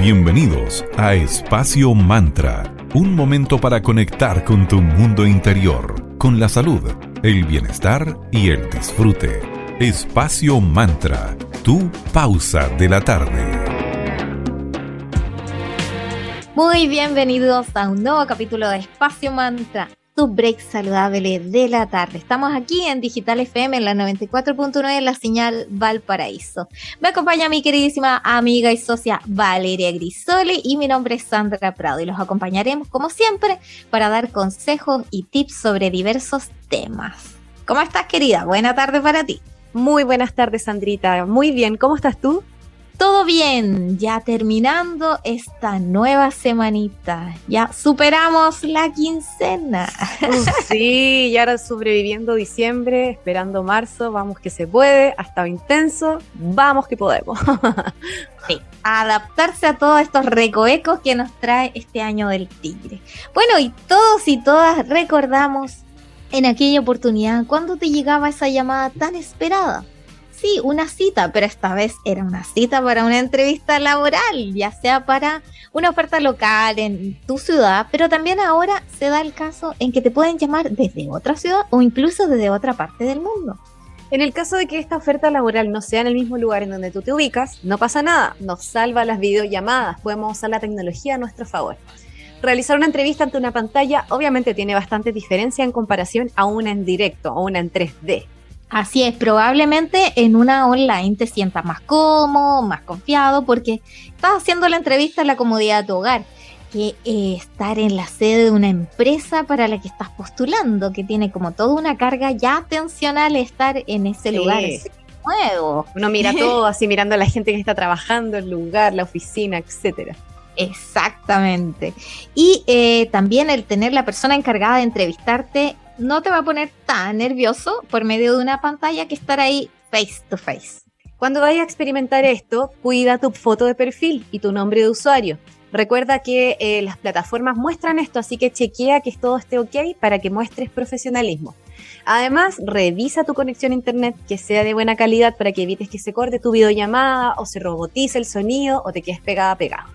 Bienvenidos a Espacio Mantra, un momento para conectar con tu mundo interior, con la salud, el bienestar y el disfrute. Espacio Mantra, tu pausa de la tarde. Muy bienvenidos a un nuevo capítulo de Espacio Mantra break saludable de la tarde. Estamos aquí en Digital FM en la 94.9 en la señal Valparaíso. Me acompaña mi queridísima amiga y socia Valeria Grisoli y mi nombre es Sandra Prado y los acompañaremos como siempre para dar consejos y tips sobre diversos temas. ¿Cómo estás querida? Buena tarde para ti. Muy buenas tardes Sandrita. Muy bien, ¿cómo estás tú? Todo bien, ya terminando esta nueva semanita. Ya superamos la quincena. sí, y ahora sobreviviendo diciembre, esperando marzo, vamos que se puede, ha estado intenso, vamos que podemos. sí, adaptarse a todos estos recoecos que nos trae este año del tigre. Bueno, y todos y todas recordamos en aquella oportunidad cuando te llegaba esa llamada tan esperada sí, una cita, pero esta vez era una cita para una entrevista laboral, ya sea para una oferta local en tu ciudad, pero también ahora se da el caso en que te pueden llamar desde otra ciudad o incluso desde otra parte del mundo. En el caso de que esta oferta laboral no sea en el mismo lugar en donde tú te ubicas, no pasa nada, nos salva las videollamadas, podemos usar la tecnología a nuestro favor. Realizar una entrevista ante una pantalla obviamente tiene bastante diferencia en comparación a una en directo o una en 3D. Así es, probablemente en una online te sientas más cómodo, más confiado, porque estás haciendo la entrevista en la comodidad de tu hogar, que eh, estar en la sede de una empresa para la que estás postulando, que tiene como toda una carga ya atencional estar en ese lugar. nuevo. Uno mira todo así mirando a la gente que está trabajando, el lugar, la oficina, etcétera. Exactamente. Y eh, también el tener la persona encargada de entrevistarte no te va a poner tan nervioso por medio de una pantalla que estar ahí face to face. Cuando vayas a experimentar esto, cuida tu foto de perfil y tu nombre de usuario. Recuerda que eh, las plataformas muestran esto, así que chequea que todo esté ok para que muestres profesionalismo. Además, revisa tu conexión a internet que sea de buena calidad para que evites que se corte tu videollamada o se robotice el sonido o te quedes pegada pegado.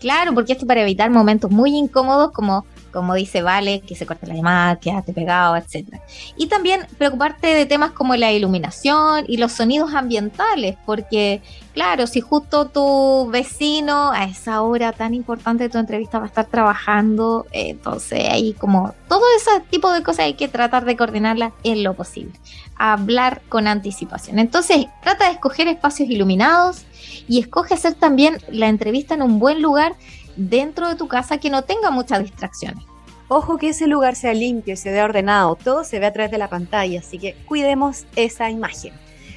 Claro, porque esto para evitar momentos muy incómodos como como dice Vale, que se corte la llamada, quédate pegado, etc. Y también preocuparte de temas como la iluminación y los sonidos ambientales, porque claro, si justo tu vecino a esa hora tan importante de tu entrevista va a estar trabajando, entonces ahí como todo ese tipo de cosas hay que tratar de coordinarlas en lo posible. Hablar con anticipación. Entonces, trata de escoger espacios iluminados y escoge hacer también la entrevista en un buen lugar dentro de tu casa que no tenga muchas distracciones. Ojo que ese lugar sea limpio y se vea ordenado, todo se ve a través de la pantalla, así que cuidemos esa imagen.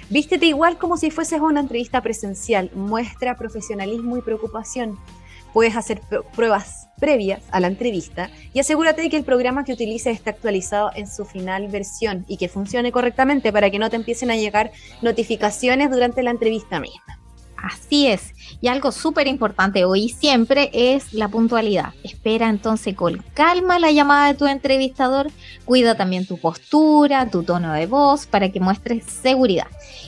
Vístete igual como si fueses una entrevista presencial, muestra profesionalismo y preocupación. Puedes hacer pruebas previas a la entrevista y asegúrate de que el programa que utilices está actualizado en su final versión y que funcione correctamente para que no te empiecen a llegar notificaciones durante la entrevista misma. Así es. Y algo súper importante hoy y siempre es la puntualidad. Espera entonces con calma la llamada de tu entrevistador. Cuida también tu postura, tu tono de voz para que muestres seguridad.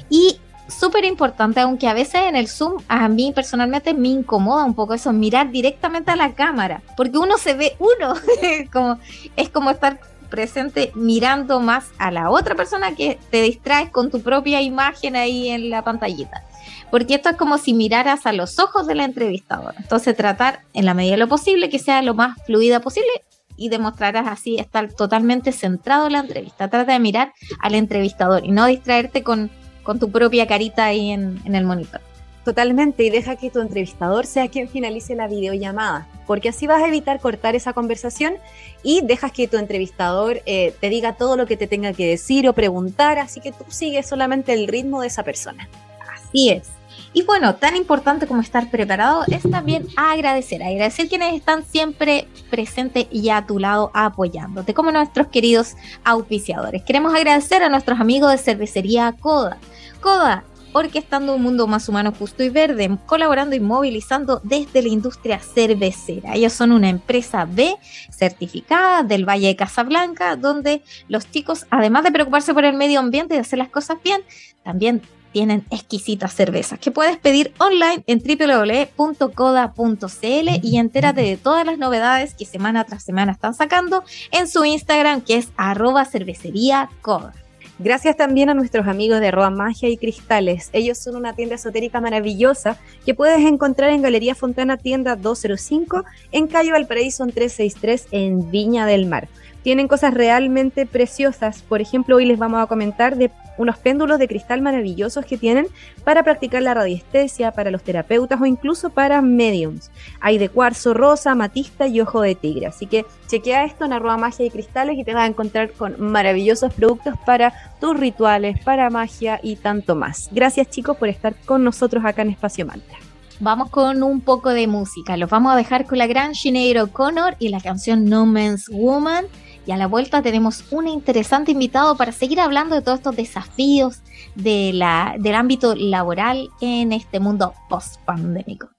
Y súper importante, aunque a veces en el Zoom a mí personalmente me incomoda un poco eso, mirar directamente a la cámara, porque uno se ve uno, como, es como estar presente mirando más a la otra persona que te distraes con tu propia imagen ahí en la pantallita porque esto es como si miraras a los ojos de la entrevistadora. Entonces tratar en la medida de lo posible que sea lo más fluida posible y demostrarás así estar totalmente centrado en la entrevista. Trata de mirar al entrevistador y no distraerte con, con tu propia carita ahí en, el monitor. Totalmente, y deja que tu entrevistador sea quien finalice la videollamada, porque así vas a evitar cortar esa conversación y dejas que tu entrevistador eh, te diga todo lo que te tenga que decir o preguntar, así que tú sigues solamente el ritmo de esa persona. Así es. Y bueno, tan importante como estar preparado es también agradecer, agradecer quienes están siempre presentes y a tu lado apoyándote, como nuestros queridos auspiciadores. Queremos agradecer a nuestros amigos de cervecería Coda. Coda, orquestando un mundo más humano, justo y verde, colaborando y movilizando desde la industria cervecera. Ellos son una empresa B certificada del Valle de Casablanca, donde los chicos, además de preocuparse por el medio ambiente y hacer las cosas bien, también tienen exquisitas cervezas que puedes pedir online en www.coda.cl y entérate de todas las novedades que semana tras semana están sacando en su Instagram que es arroba cervecería. Gracias también a nuestros amigos de Roa Magia y Cristales. Ellos son una tienda esotérica maravillosa que puedes encontrar en Galería Fontana Tienda 205 en Calle Valparaíso 363 en Viña del Mar tienen cosas realmente preciosas. Por ejemplo, hoy les vamos a comentar de unos péndulos de cristal maravillosos que tienen para practicar la radiestesia, para los terapeutas o incluso para mediums. Hay de cuarzo rosa, matista y ojo de tigre. Así que chequea esto en arroba magia y cristales y te vas a encontrar con maravillosos productos para tus rituales, para magia y tanto más. Gracias chicos por estar con nosotros acá en Espacio Mantra vamos con un poco de música. Los vamos a dejar con la gran Sinead O'Connor y la canción No Man's Woman. Y a la vuelta tenemos un interesante invitado para seguir hablando de todos estos desafíos del ámbito laboral en este mundo post-pandémico.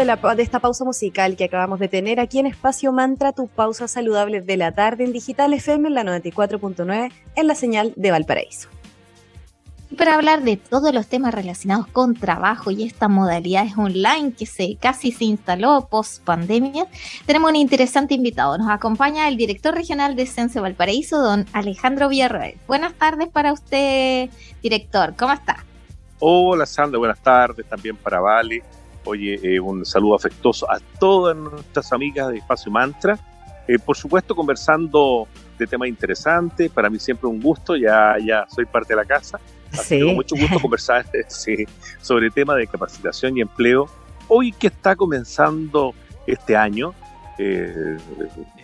De, la, de esta pausa musical que acabamos de tener aquí en Espacio Mantra, tu pausa saludable de la tarde en Digital FM en la 94.9 en la señal de Valparaíso. Para hablar de todos los temas relacionados con trabajo y esta modalidad online que se casi se instaló post pandemia, tenemos un interesante invitado. Nos acompaña el director regional de Sense Valparaíso, don Alejandro Villarroel. Buenas tardes para usted, director. ¿Cómo está? Hola Sandra, buenas tardes también para Vale Oye, eh, un saludo afectuoso a todas nuestras amigas de Espacio Mantra. Eh, por supuesto, conversando de temas interesantes. Para mí siempre un gusto, ya, ya soy parte de la casa. Sí. mucho gusto conversar sobre temas de capacitación y empleo. Hoy que está comenzando este año, eh,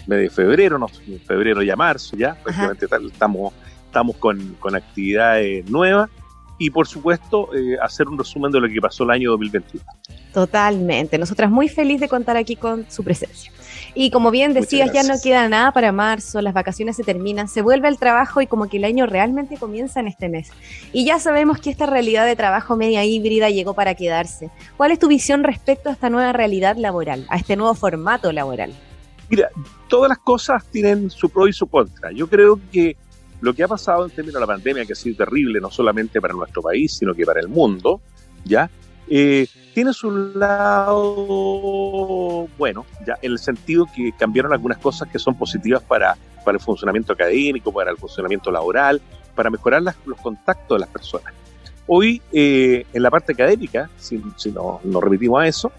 mes de febrero, no, febrero ya marzo, ya, prácticamente estamos, estamos con, con actividades nuevas y por supuesto eh, hacer un resumen de lo que pasó el año 2021. Totalmente. Nosotras muy feliz de contar aquí con su presencia. Y como bien decías, ya no queda nada para marzo, las vacaciones se terminan, se vuelve el trabajo y como que el año realmente comienza en este mes. Y ya sabemos que esta realidad de trabajo media híbrida llegó para quedarse. ¿Cuál es tu visión respecto a esta nueva realidad laboral, a este nuevo formato laboral? Mira, todas las cosas tienen su pro y su contra. Yo creo que lo que ha pasado en términos de la pandemia, que ha sido terrible no solamente para nuestro país, sino que para el mundo, ¿ya? Eh, tiene su lado bueno, ya en el sentido que cambiaron algunas cosas que son positivas para, para el funcionamiento académico, para el funcionamiento laboral, para mejorar los contactos de las personas. Hoy, eh, en la parte académica, si, si nos no remitimos a eso,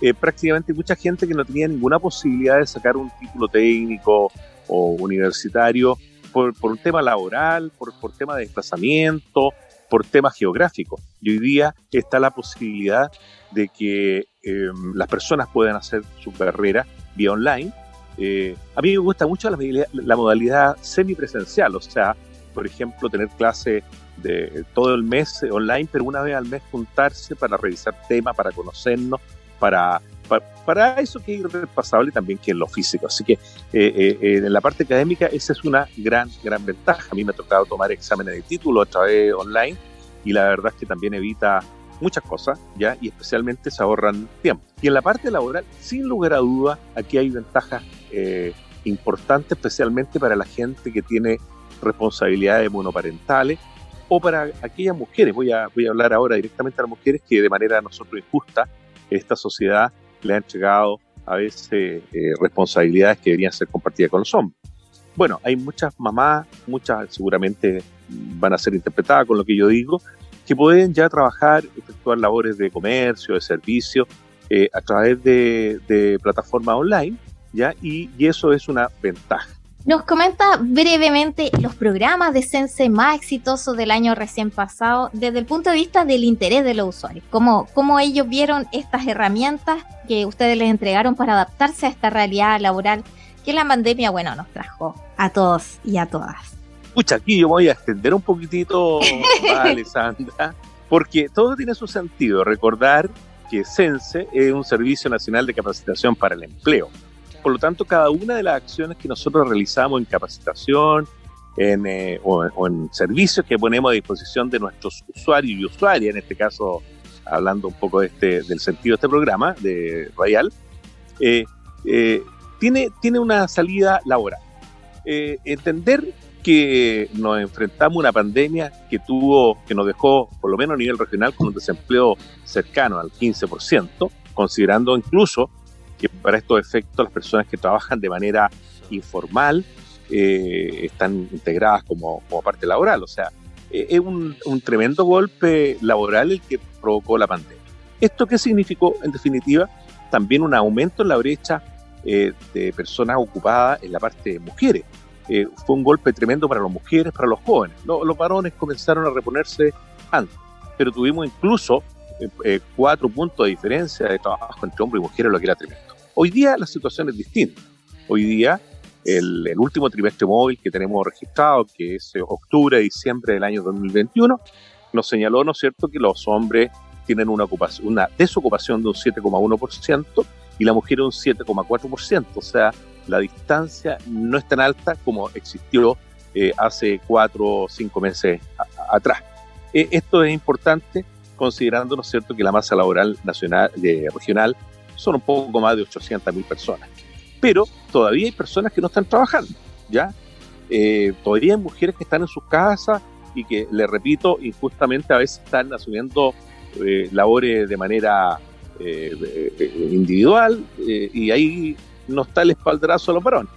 eh, prácticamente mucha gente que no tenía ninguna posibilidad de sacar un título técnico o universitario por, por un tema laboral, por, por tema de desplazamiento, por temas geográficos. Y hoy día está la posibilidad de que em, las personas puedan hacer su carrera vía online. Eh, a mí me gusta mucho la, la, modalidad semipresencial, o sea, por ejemplo, tener clase de todo el mes online, pero una vez al mes juntarse para revisar temas, para conocernos, para, para, eso que es irrepasable también que en lo físico. Así que eh, eh, en la parte académica esa es una gran, gran ventaja. A mí me ha tocado tomar exámenes de título a través online y la verdad es que también evita muchas cosas, ¿ya? Y especialmente se ahorran tiempo. Y en la parte laboral, sin lugar a duda, aquí hay ventajas eh, importantes, especialmente para la gente que tiene responsabilidades monoparentales o para aquellas mujeres, voy a, voy a hablar ahora directamente a las mujeres que de manera nosotros injusta esta sociedad le ha entregado a veces eh, responsabilidades que deberían ser compartidas con los hombres. Bueno, hay muchas mamás, muchas seguramente van a ser interpretadas con lo que yo digo, que pueden ya trabajar, efectuar labores de comercio, de servicio, eh, a través de, de plataformas online, ¿ya? Y, y eso es una ventaja. Nos comenta brevemente los programas de Sense más exitosos del año recién pasado desde el punto de vista del interés de los usuarios. ¿Cómo, cómo ellos vieron estas herramientas que ustedes les entregaron para adaptarse a esta realidad laboral que la pandemia, bueno, nos trajo a todos y a todas. Escucha, aquí yo voy a extender un poquitito, Alessandra, porque todo tiene su sentido. Recordar que Sense es un servicio nacional de capacitación para el empleo por lo tanto, cada una de las acciones que nosotros realizamos en capacitación en, eh, o, en servicios que ponemos a disposición de nuestros usuarios y usuarias, en este caso hablando un poco de este, del sentido de este programa de Royal, eh, eh, tiene, tiene una salida laboral. entender que nos enfrentamos a una pandemia que tuvo, que nos dejó, por lo menos a nivel regional, con un desempleo cercano al 15%, considerando incluso que para estos efectos las personas que trabajan de manera informal eh, están integradas como, parte laboral. O sea, eh, es un, tremendo golpe laboral el que provocó la pandemia. ¿Esto qué significó, en definitiva? También un aumento en la brecha eh, de personas ocupadas en la parte de mujeres. fue un golpe tremendo para las mujeres, para los jóvenes. los varones comenzaron a reponerse antes, pero tuvimos incluso cuatro puntos de diferencia de trabajo entre hombres y mujeres, lo que era tremendo. Hoy día la situación es distinta. Hoy día el, último trimestre móvil que tenemos registrado, que es octubre, diciembre del año 2021, nos señaló, ¿no cierto?, que los hombres tienen una, ocupación, una desocupación de un 7,1% y la mujer un 7,4%. O sea, la distancia no es tan alta como existió eh, hace cuatro o cinco meses atrás. Eh, esto es importante considerando, ¿no cierto?, que la masa laboral nacional, eh, regional son un poco más de 800 mil personas. Pero todavía hay personas que no están trabajando, ¿ya? Eh, todavía hay mujeres que están en sus casas y que, le repito, injustamente a veces están asumiendo eh, labores de manera eh, individual y ahí no está el espaldarazo a los varones.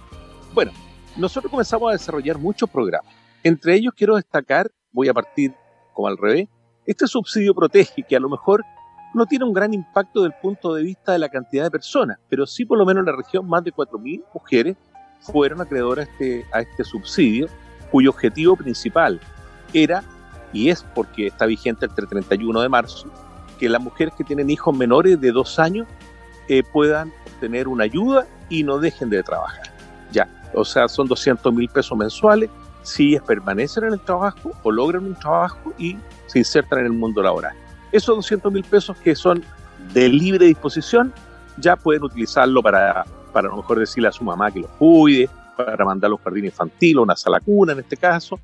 Bueno, nosotros comenzamos a desarrollar muchos programas. Entre ellos quiero destacar, voy a partir como al revés, este subsidio protege que a lo mejor no tiene un gran impacto desde el punto de vista de la cantidad de personas, pero sí por lo menos en la región más de 4.000 mujeres fueron acreedoras a este, a este subsidio, cuyo objetivo principal era, y es porque está vigente hasta el 31 de marzo, que las mujeres que tienen hijos menores de dos años eh, puedan obtener una ayuda y no dejen de trabajar. Ya, o sea, son 200 mil pesos mensuales si permanecen en el trabajo o logran un trabajo y se insertan en el mundo laboral. Esos 200 mil pesos que son de libre disposición, ya pueden utilizarlo para, para a lo mejor decirle a su mamá que los cuide, para mandarlo a un jardín infantil o una sala cuna en este caso,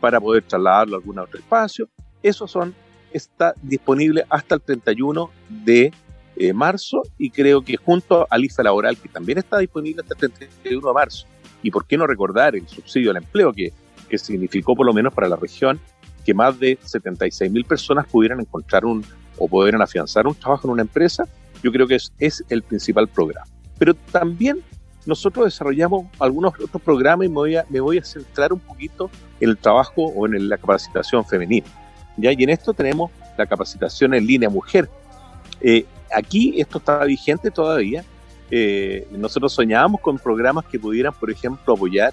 para poder trasladarlo a algún otro espacio. Eso son, está disponible hasta el 31 de eh, marzo y creo que junto al IFA laboral, que también está disponible hasta el 31 de marzo, y por qué no recordar el subsidio al empleo que, que significó por lo menos para la región que más de 76 mil personas pudieran encontrar un o pudieran afianzar un trabajo en una empresa, yo creo que es, el principal programa. Pero también nosotros desarrollamos algunos otros programas y me voy a, me voy a centrar un poquito en el trabajo o en la capacitación femenina. ¿ya? Y en esto tenemos la capacitación en línea mujer. Eh, aquí esto está vigente todavía. Eh, nosotros soñábamos con programas que pudieran, por ejemplo, apoyar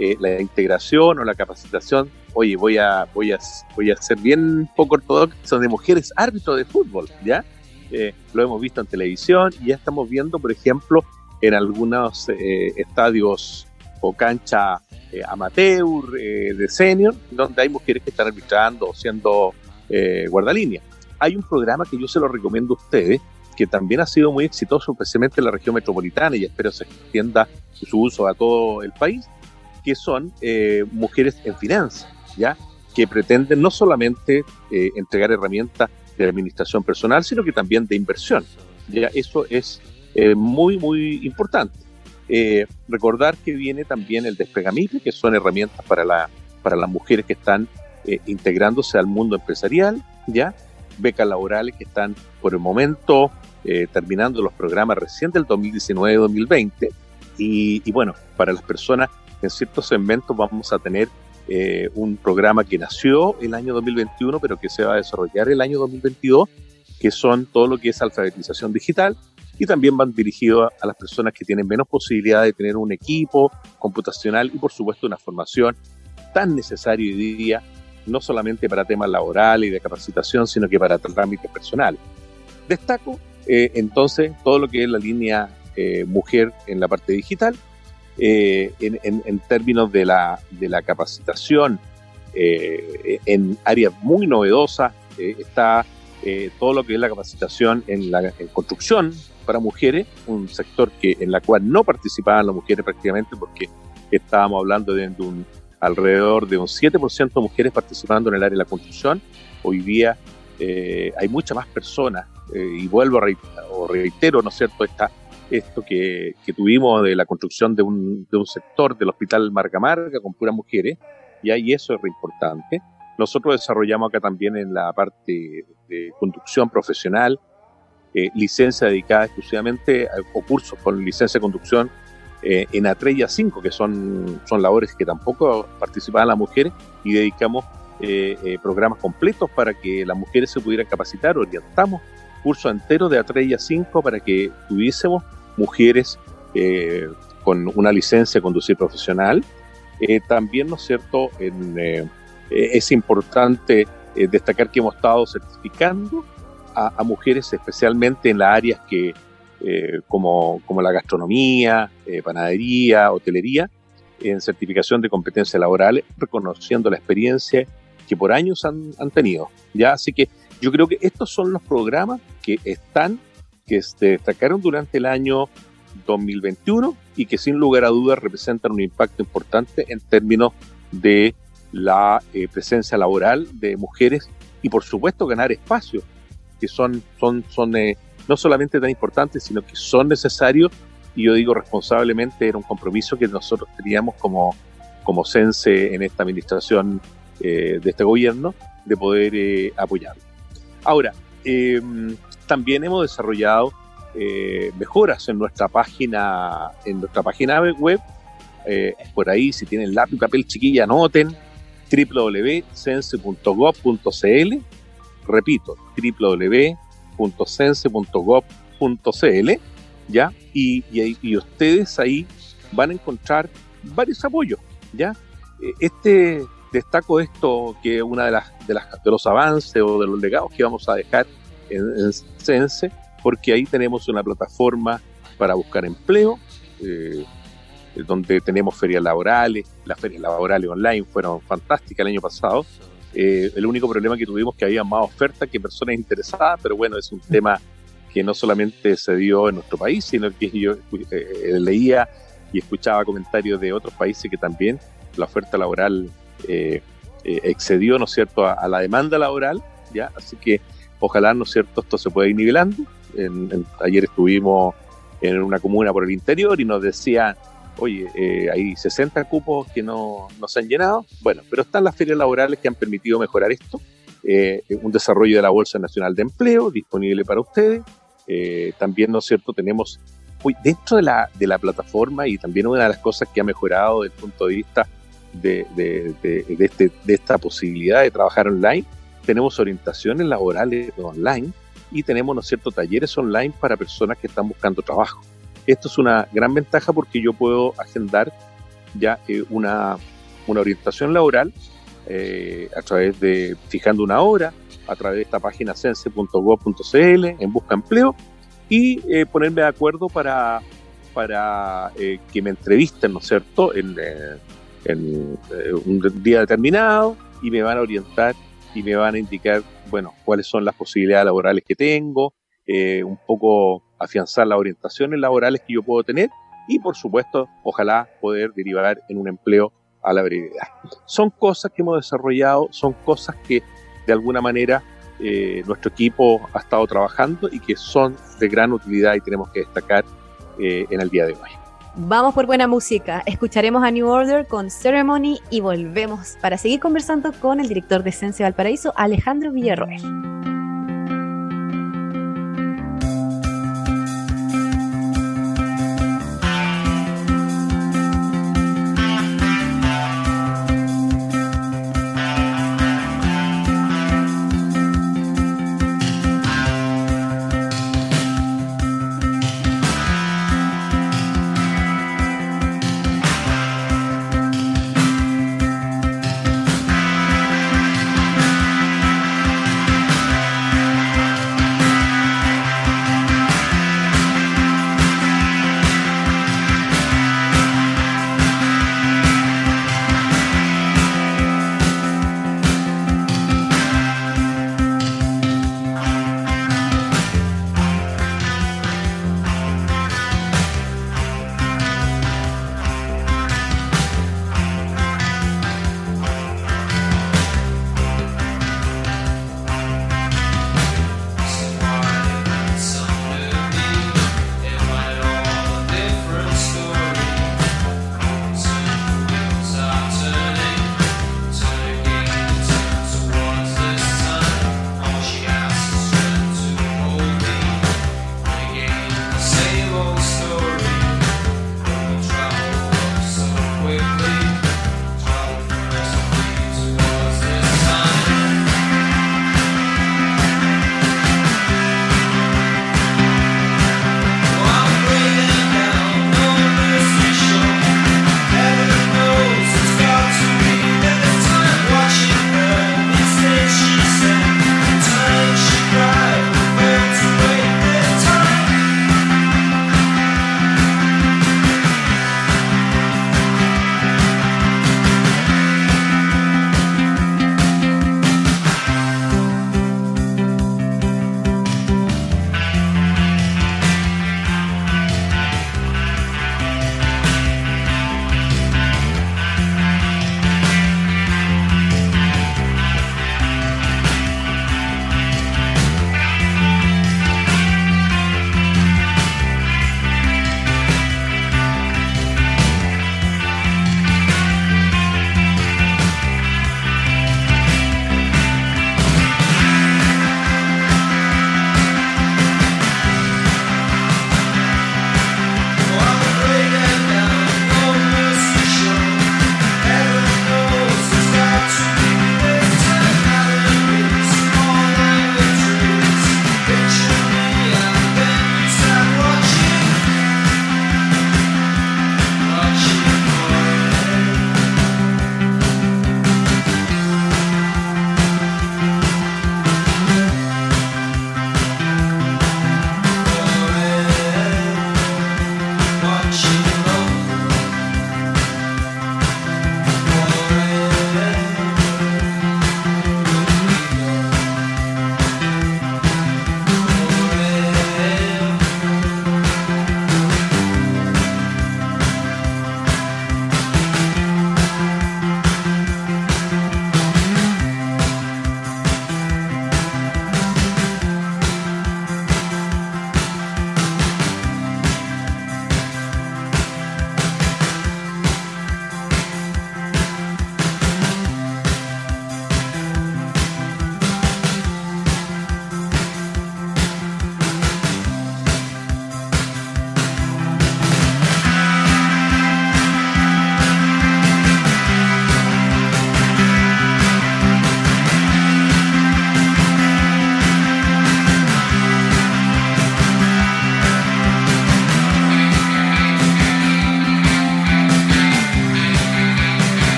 eh, la integración o la capacitación. Oye, voy a, voy a, voy a ser bien poco ortodoxo, de mujeres árbitros de fútbol, ¿ya? lo hemos visto en televisión y ya estamos viendo, por ejemplo, en algunos estadios o cancha amateur de senior, donde hay mujeres que están arbitrando o siendo guardalínea hay un programa que yo se lo recomiendo a ustedes, que también ha sido muy exitoso, especialmente en la región metropolitana, y espero se extienda su uso a todo el país, que son eh, mujeres en finanzas, ¿ya? que pretenden no solamente eh, entregar herramientas de administración personal, sino que también de inversión. ¿ya? Eso es eh, muy, muy importante. recordar que viene también el despegamite, que son herramientas para, la, para las mujeres que están integrándose al mundo empresarial, ¿ya? becas laborales que están por el momento eh, terminando los programas recién del 2019-2020. Y, bueno, para las personas en ciertos segmentos vamos a tener eh, un programa que nació el año 2021, pero que se va a desarrollar el año 2022, que son todo lo que es alfabetización digital y también van dirigidos a, las personas que tienen menos posibilidad de tener un equipo computacional y por supuesto una formación tan necesaria hoy día no solamente para temas laborales y de capacitación, sino que para trámites personales. Destaco eh, entonces todo lo que es la línea eh, mujer en la parte digital, eh, en, términos de la, de la capacitación en áreas muy novedosas, está todo lo que es la capacitación en la construcción para mujeres, un sector que en la cual no participaban las mujeres prácticamente porque estábamos hablando de un alrededor de un 7% de mujeres participando en el área de la construcción. Hoy día eh, hay muchas más personas, eh, y vuelvo a reitero, ¿no es cierto?, Esta, esto que, que, tuvimos de la construcción de un, de un sector del Hospital Marga Marga con puras mujeres, y ahí eso es re importante. Nosotros desarrollamos acá también en la parte de conducción profesional, eh, licencia dedicada exclusivamente a, o cursos con licencia de conducción eh, en A3 y A5, que son, son labores que tampoco participaban las mujeres, y dedicamos eh, eh, programas completos para que las mujeres se pudieran capacitar, orientamos cursos enteros de A3 y A5 para que tuviésemos mujeres con una licencia de conducir profesional. también, ¿no es cierto?, es importante destacar que hemos estado certificando a, a mujeres especialmente en las áreas que eh, como, como, la gastronomía, eh, panadería, hotelería, en certificación de competencias laborales, reconociendo la experiencia que por años han, han, tenido. ¿ya? Así que yo creo que estos son los programas que están, que se destacaron durante el año 2021 y que sin lugar a dudas representan un impacto importante en términos de la eh, presencia laboral de mujeres y por supuesto ganar espacios que son, son, son no solamente tan importantes, sino que son necesarios y yo digo responsablemente era un compromiso que nosotros teníamos como, como CENSE en esta administración eh, de este gobierno de poder eh, apoyarlo. Ahora, em, también hemos desarrollado eh, mejoras en nuestra página, en nuestra página web. por ahí, si tienen lápiz y papel chiquilla, anoten www.sense.gov.cl. Repito, www www.sense.gov.cl, ¿ya? Y, y, ustedes ahí van a encontrar varios apoyos, ¿ya? Eh, este, destaco esto que es una de las, de las de los avances o de los legados que vamos a dejar en, Sense, porque ahí tenemos una plataforma para buscar empleo, eh, donde tenemos ferias laborales, las ferias laborales online fueron fantásticas el año pasado, Eh, el único problema que tuvimos que había más ofertas que personas interesadas, pero bueno, es un tema que no solamente se dio en nuestro país, sino que yo eh, leía y escuchaba comentarios de otros países que también la oferta laboral eh, eh, excedió, ¿no cierto?, a, la demanda laboral, ¿ya? Así que ojalá, ¿no es cierto?, esto se pueda ir nivelando. ayer estuvimos en una comuna por el interior y nos decían, oye, hay 60 cupos que no, no, se han llenado. Bueno, pero están las ferias laborales que han permitido mejorar esto. un desarrollo de la Bolsa Nacional de Empleo disponible para ustedes, eh, también, ¿no es cierto?, tenemos dentro de la, de la plataforma y también una de las cosas que ha mejorado desde el punto de vista de, de, de, este, de esta posibilidad de trabajar online, tenemos orientaciones laborales online y tenemos, ¿no es talleres online para personas que están buscando trabajo. Esto es una gran ventaja porque yo puedo agendar ya eh, una, una orientación laboral eh, a través de fijando una hora, a través de esta página sense.gov.cl en busca empleo y eh, ponerme de acuerdo para, para que me entrevisten, ¿no cierto?, en un día determinado y me van a orientar y me van a indicar, bueno, cuáles son las posibilidades laborales que tengo, un poco afianzar las orientaciones laborales que yo puedo tener y, por supuesto, ojalá poder derivar en un empleo a la brevedad. Son cosas que hemos desarrollado, son cosas que de alguna manera eh, nuestro equipo ha estado trabajando y que son de gran utilidad y tenemos que destacar eh, en el día de hoy. Vamos por buena música. Escucharemos a New Order con Ceremony y volvemos para seguir conversando con el director de Esencia Valparaíso, Alejandro Villarroel.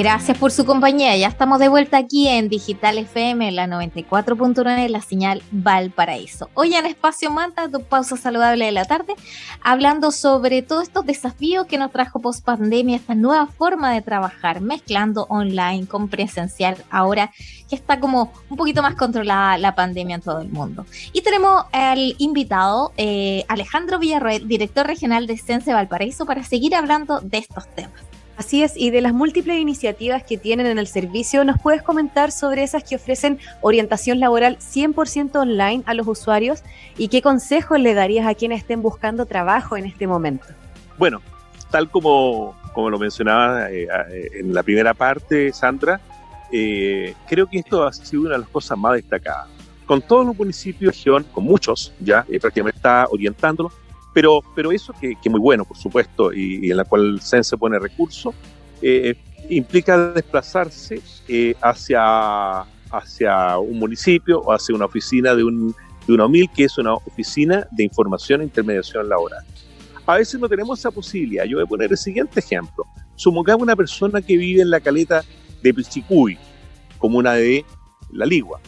Gracias por su compañía. Ya estamos de vuelta aquí en Digital FM, la 94.9, la señal Valparaíso. Hoy en Espacio Manta, tu pausa saludable de la tarde, hablando sobre todos estos desafíos que nos trajo post pandemia, esta nueva forma de trabajar, mezclando online con presencial, ahora que está como un poquito más controlada la pandemia en todo el mundo. Y tenemos al invitado eh, Alejandro Villarroel, director regional de Sense Valparaíso, para seguir hablando de estos temas. Así es, y de las múltiples iniciativas que tienen en el servicio, ¿nos puedes comentar sobre esas que ofrecen orientación laboral 100% online a los usuarios y qué consejos le darías a quienes estén buscando trabajo en este momento? Bueno, tal como, como lo mencionaba eh, eh, en la primera parte, Sandra, eh, creo que esto ha sido una de las cosas más destacadas. Con todos los municipios, región, con muchos ya, prácticamente está orientándolo, pero, pero eso que, es muy bueno, por supuesto, y, en la cual el CENSE pone recursos, eh, implica desplazarse eh, hacia, hacia un municipio o hacia una oficina de, un, de una OMIL, que es una oficina de información e intermediación laboral. A veces no tenemos esa posibilidad. Yo voy a poner el siguiente ejemplo. Supongamos una persona que vive en la caleta de Pichicuy, comuna de La Ligua.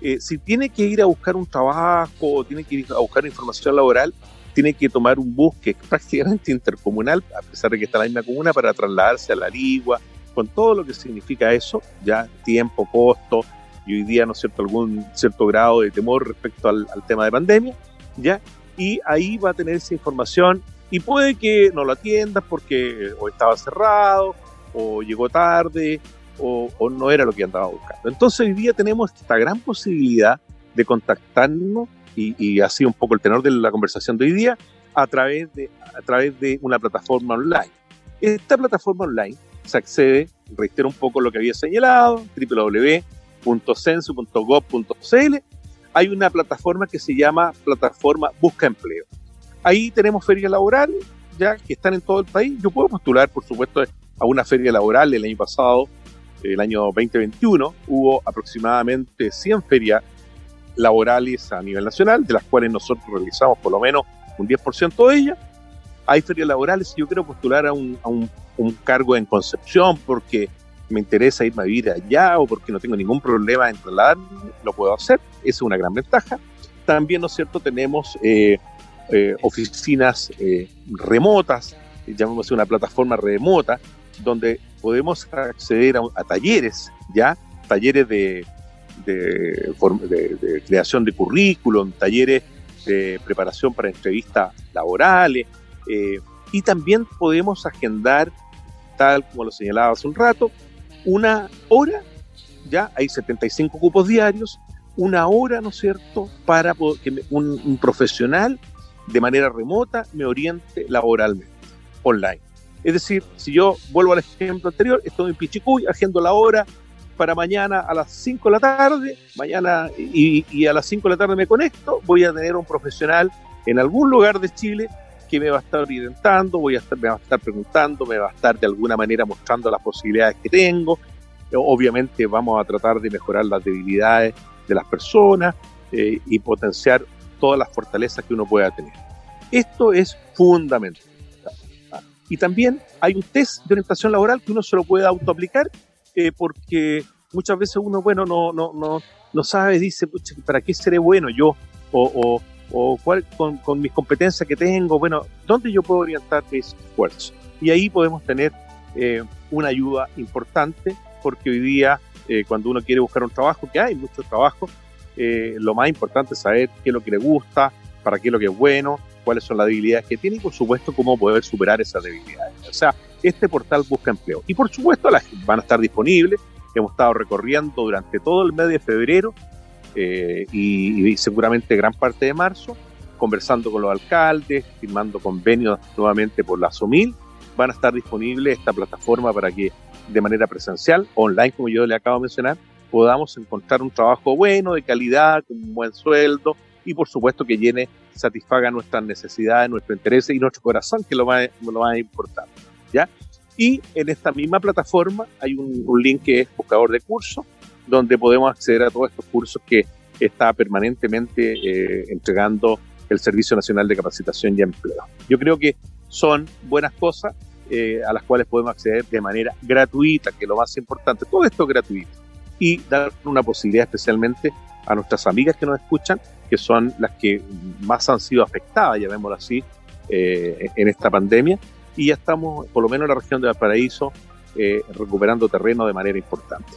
Eh, si tiene que ir a buscar un trabajo o tiene que ir a buscar información laboral, tiene que tomar un bus que es prácticamente intercomunal, a pesar de que está en la misma comuna, para trasladarse a la Ligua, con todo lo que significa eso, ya tiempo, costo, y hoy día, ¿no es cierto?, algún cierto grado de temor respecto al, tema de pandemia, ¿ya? Y ahí va a tener esa información y puede que no lo atienda porque o estaba cerrado, o llegó tarde, o, o no era lo que andaba buscando. Entonces hoy día tenemos esta gran posibilidad de contactarnos y, ha sido un poco el tenor de la conversación de hoy día, a través de, a través de una plataforma online. Esta plataforma online se accede, reitero un poco lo que había señalado, www.censo.gov.cl. Hay una plataforma que se llama Plataforma Busca Empleo. Ahí tenemos ferias laborales, ya que están en todo el país. Yo puedo postular, por supuesto, a una feria laboral el año pasado, el año 2021, hubo aproximadamente 100 ferias laborales a nivel nacional, de las cuales nosotros realizamos por lo menos un 10% de ellas. Hay ferias laborales y yo quiero postular a un, a un, cargo en Concepción porque me interesa irme a vivir allá o porque no tengo ningún problema en trasladarme, lo puedo hacer. Esa es una gran ventaja. También, ¿no es cierto?, tenemos eh, eh, oficinas eh, remotas, llamamos una plataforma remota, donde podemos acceder a talleres, ¿ya? Talleres de, de, creación de currículum, talleres de preparación para entrevistas laborales, eh, y también podemos agendar, tal como lo señalaba hace un rato, una hora, ya hay 75 cupos diarios, una hora, ¿no es cierto?, para que un, profesional de manera remota me oriente laboralmente, online. Es decir, si yo vuelvo al ejemplo anterior, estoy en Pichicuy, agendo la hora, para mañana a las 5 de la tarde, mañana y, a las 5 de la tarde me conecto, voy a tener un profesional en algún lugar de Chile que me va a estar orientando, voy a estar, me va a estar preguntando, me va a estar de alguna manera mostrando las posibilidades que tengo. Obviamente vamos a tratar de mejorar las debilidades de las personas eh, y potenciar todas las fortalezas que uno pueda tener. Esto es fundamental. Y también hay un test de orientación laboral que uno se lo puede autoaplicar eh, porque muchas veces uno, bueno, no, no, no, no sabe, dice, ¿para qué seré bueno yo? O, o, cuál, con, con, mis competencias que tengo, bueno, ¿dónde yo puedo orientar mis esfuerzos? Y ahí podemos tener eh, una ayuda importante, porque hoy día, eh, cuando uno quiere buscar un trabajo, que hay mucho trabajo, lo más importante es saber qué es lo que le gusta, para qué es lo que es bueno, cuáles son las debilidades que tiene y por supuesto cómo poder superar esas debilidades. O sea, este portal busca empleo. Y por supuesto las van a estar disponibles. Hemos estado recorriendo durante todo el mes de febrero eh, y, seguramente gran parte de marzo, conversando con los alcaldes, firmando convenios nuevamente por la SOMIL. Van a estar disponibles esta plataforma para que de manera presencial, online, como yo le acabo de mencionar, podamos encontrar un trabajo bueno, de calidad, con un buen sueldo y por supuesto que llene, satisfaga nuestras necesidades, nuestro interés y nuestro corazón, que es lo más, lo más importante. ¿ya? Y en esta misma plataforma hay un, link que es buscador de cursos, donde podemos acceder a todos estos cursos que está permanentemente eh, entregando el Servicio Nacional de Capacitación y Empleo. Yo creo que son buenas cosas. eh, a las cuales podemos acceder de manera gratuita, que es lo más importante. Todo esto es gratuito. Y dar una posibilidad especialmente a nuestras amigas que nos escuchan, que son las que más han sido afectadas, llamémoslo así, eh, en esta pandemia. Y ya estamos, por lo menos en la región de Valparaíso, eh, recuperando terreno de manera importante.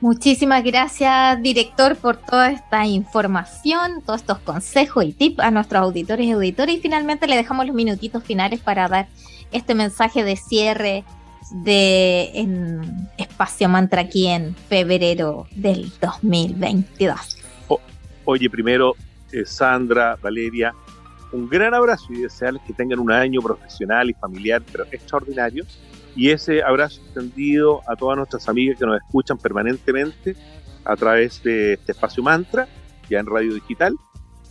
Muchísimas gracias, director, por toda esta información, todos estos consejos y tips a nuestros auditores y auditores. Y finalmente le dejamos los minutitos finales para dar este mensaje de cierre de en Espacio Mantra aquí en febrero del 2022. oye, primero, eh, Sandra, Valeria, un gran abrazo y desearles que tengan un año profesional y familiar, pero extraordinario y ese abrazo extendido a todas nuestras amigas que nos escuchan permanentemente a través de este espacio mantra, ya en radio digital.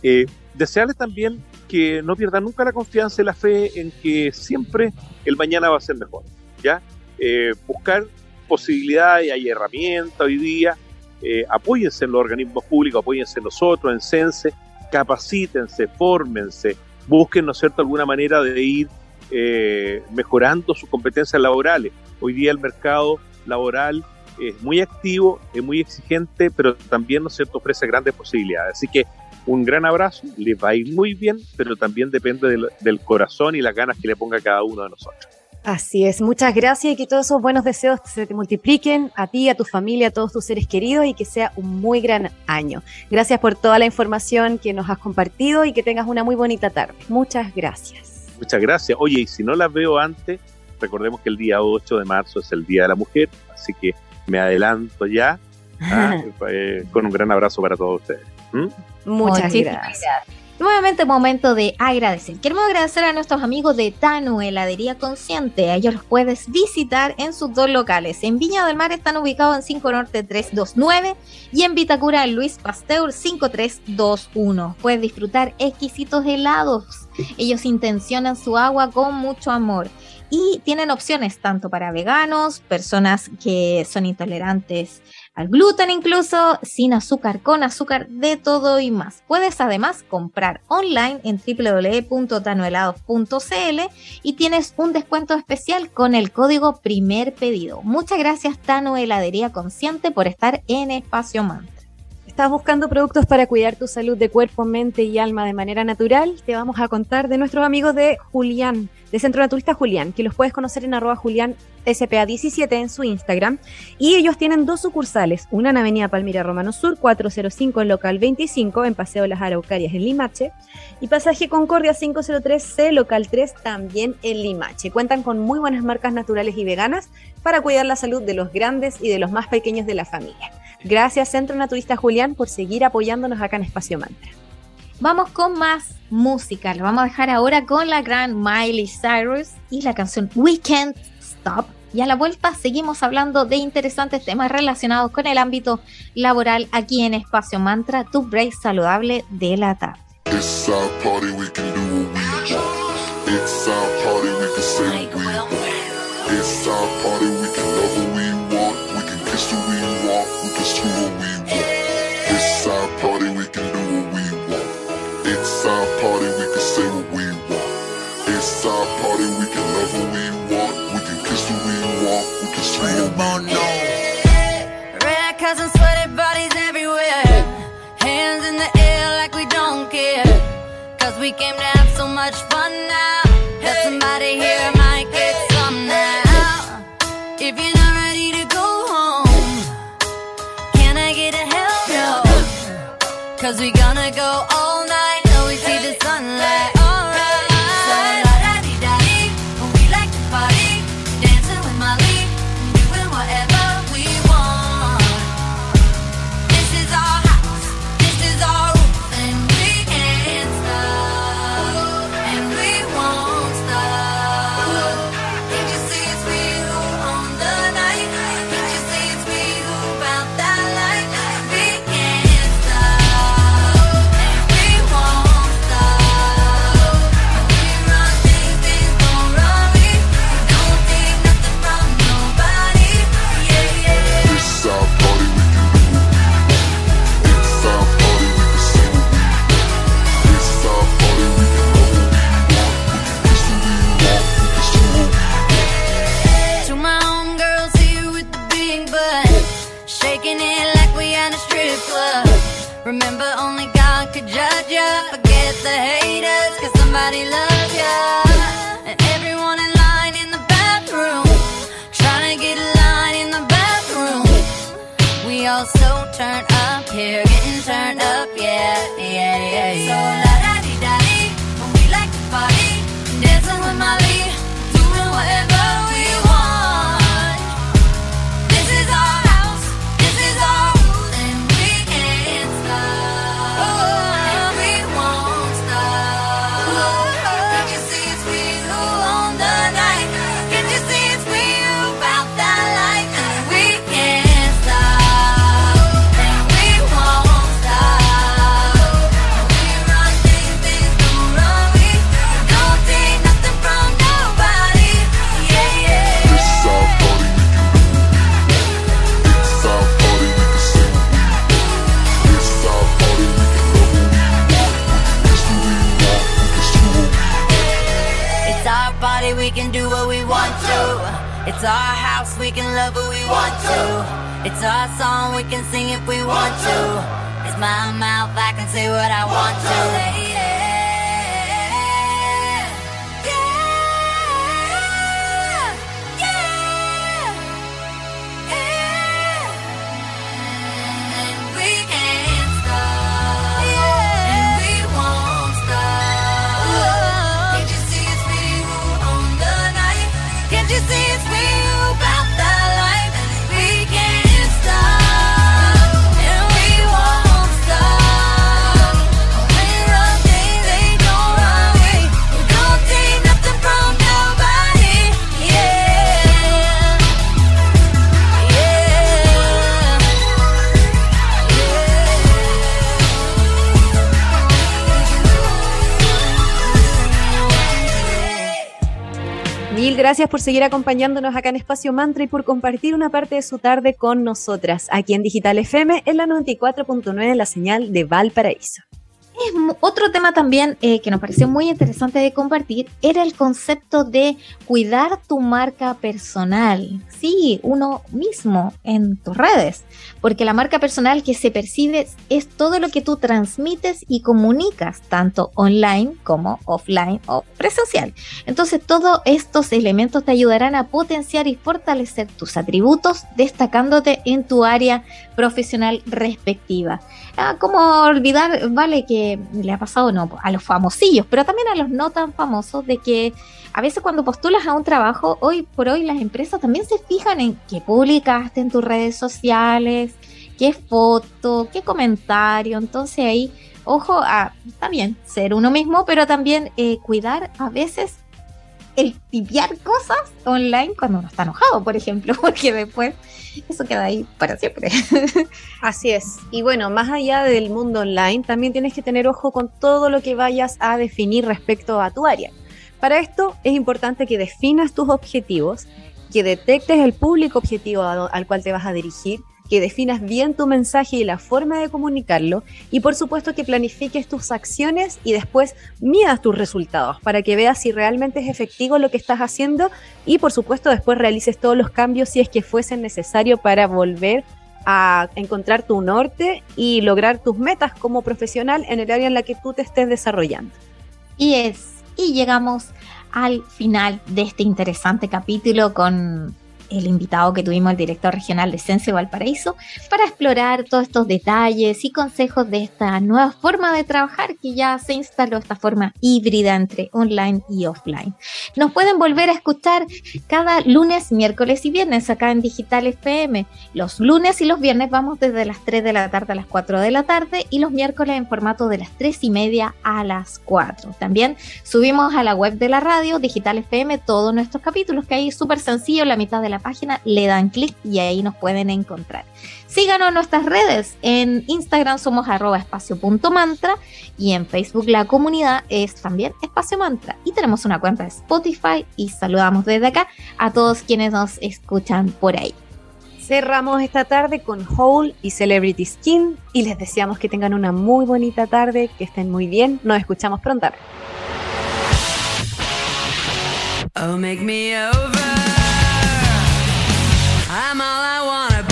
Eh, desearles también que no pierdan nunca la confianza y la fe en que siempre el mañana va a ser mejor. ¿ya? Eh, buscar posibilidades, hay herramientas hoy día, eh, apóyense en los organismos públicos, apóyense en nosotros, en Sense, capacítense, fórmense, busquen, ¿no es cierto?, alguna manera de ir eh, mejorando sus competencias laborales. Hoy día el mercado laboral es muy activo, es muy exigente, pero también, ¿no es cierto?, ofrece grandes posibilidades. Así que un gran abrazo, les va a ir muy bien, pero también depende del, del corazón y las ganas que le ponga cada uno de nosotros. Así es, muchas gracias y que todos esos buenos deseos se te multipliquen a ti, a tu familia, a todos tus seres queridos y que sea un muy gran año. Gracias por toda la información que nos has compartido y que tengas una muy bonita tarde. Muchas gracias. Muchas gracias. Oye, y si no las veo antes, recordemos que el día 8 de marzo es el Día de la Mujer, así que me adelanto ya ¿ah? eh, con un gran abrazo para todos ustedes. ¿Mm? Muchas gracias. Nuevamente momento de agradecer. Queremos agradecer a nuestros amigos de Tanu Heladería Consciente. A ellos los puedes visitar en sus dos locales. En Viña del Mar están ubicados en 5 Norte 329 y en Vitacura Luis Pasteur 5321. Puedes disfrutar exquisitos helados. Ellos intencionan su agua con mucho amor y tienen opciones tanto para veganos, personas que son intolerantes al gluten incluso, sin azúcar, con azúcar, de todo y más. Puedes además comprar online en www.tanuelados.cl y tienes un descuento especial con el código primer pedido. Muchas gracias Tano Heladería Consciente por estar en Espacio Mantra. ¿Estás buscando productos para cuidar tu salud de cuerpo, mente y alma de manera natural? Te vamos a contar de nuestros amigos de Julián, de Centro Naturista Julián, que los puedes conocer en arroba Julián SPA17 en su Instagram. Y ellos tienen dos sucursales, una en Avenida Palmira Romano Sur, 405 en local 25, en Paseo Las Araucarias en Limache, y Pasaje Concordia 503C, local 3, también en Limache. Cuentan con muy buenas marcas naturales y veganas para cuidar la salud de los grandes y de los más pequeños de la familia. Gracias Centro Naturista Julián por seguir apoyándonos acá en Espacio Mantra. Vamos con más música. Lo vamos a dejar ahora con la gran Miley Cyrus y la canción We Can't Stop. Y a la vuelta seguimos hablando de interesantes temas relacionados con el ámbito laboral aquí en Espacio Mantra, tu break saludable de la tarde. On Red cups and sweaty bodies everywhere. Hands in the air like we don't care. Cause we came to have so much fun now. That somebody here might get some now. If you're not ready to go home, can I get a hell no? Cause we gonna say. So can sing if we want to. It's my mouth, I can say what I want to. Gracias por seguir acompañándonos acá en Espacio Mantra y por compartir una parte de su tarde con nosotras, aquí en Digital FM, en la 94.9, la señal de Valparaíso. Otro tema también eh, que nos pareció muy interesante de compartir era el concepto de cuidar tu marca personal. Sí, uno mismo en tus redes, porque la marca personal que se percibe es todo lo que tú transmites y comunicas, tanto online como offline o presencial. Entonces, todos estos elementos te ayudarán a potenciar y fortalecer tus atributos, destacándote en tu área profesional respectiva. Ah, ¿Cómo olvidar, vale, que le ha pasado no, a los famosillos, pero también a los no tan famosos, de que a veces cuando postulas a un trabajo, hoy por hoy las empresas también se fijan en qué publicaste en tus redes sociales, qué foto, qué comentario, entonces ahí, ojo, a también ser uno mismo, pero también eh, cuidar a veces el tipear cosas online cuando uno está enojado, por ejemplo, porque después eso queda ahí para siempre. Así es. Y bueno, más allá del mundo online, también tienes que tener ojo con todo lo que vayas a definir respecto a tu área. Para esto es importante que definas tus objetivos, que detectes el público objetivo al cual te vas a dirigir, que definas bien tu mensaje y la forma de comunicarlo y por supuesto que planifiques tus acciones y después midas tus resultados para que veas si realmente es efectivo lo que estás haciendo y por supuesto después realices todos los cambios si es que fuesen necesario para volver a encontrar tu norte y lograr tus metas como profesional en el área en la que tú te estés desarrollando. Y es, y llegamos al final de este interesante capítulo con el invitado que tuvimos, el director regional de Sense Valparaíso, para explorar todos estos detalles y consejos de esta nueva forma de trabajar que ya se instaló, esta forma híbrida entre online y offline. Nos pueden volver a escuchar cada lunes, miércoles y viernes acá en Digital FM. Los lunes y los viernes vamos desde las 3 de la tarde a las 4 de la tarde y los miércoles en formato de las 3 y media a las 4. También subimos a la web de la radio, Digital FM, todos nuestros capítulos, que ahí es súper sencillo, la mitad de la página, le dan clic y ahí nos pueden encontrar. Síganos en nuestras redes, en Instagram somos arroba espacio.mantra y en Facebook la comunidad es también espacio mantra. Y tenemos una cuenta de Spotify y saludamos desde acá a todos quienes nos escuchan por ahí. Cerramos esta tarde con Hole y Celebrity Skin y les deseamos que tengan una muy bonita tarde, que estén muy bien. Nos escuchamos pronto. Oh, make me over. I'm all I wanna be.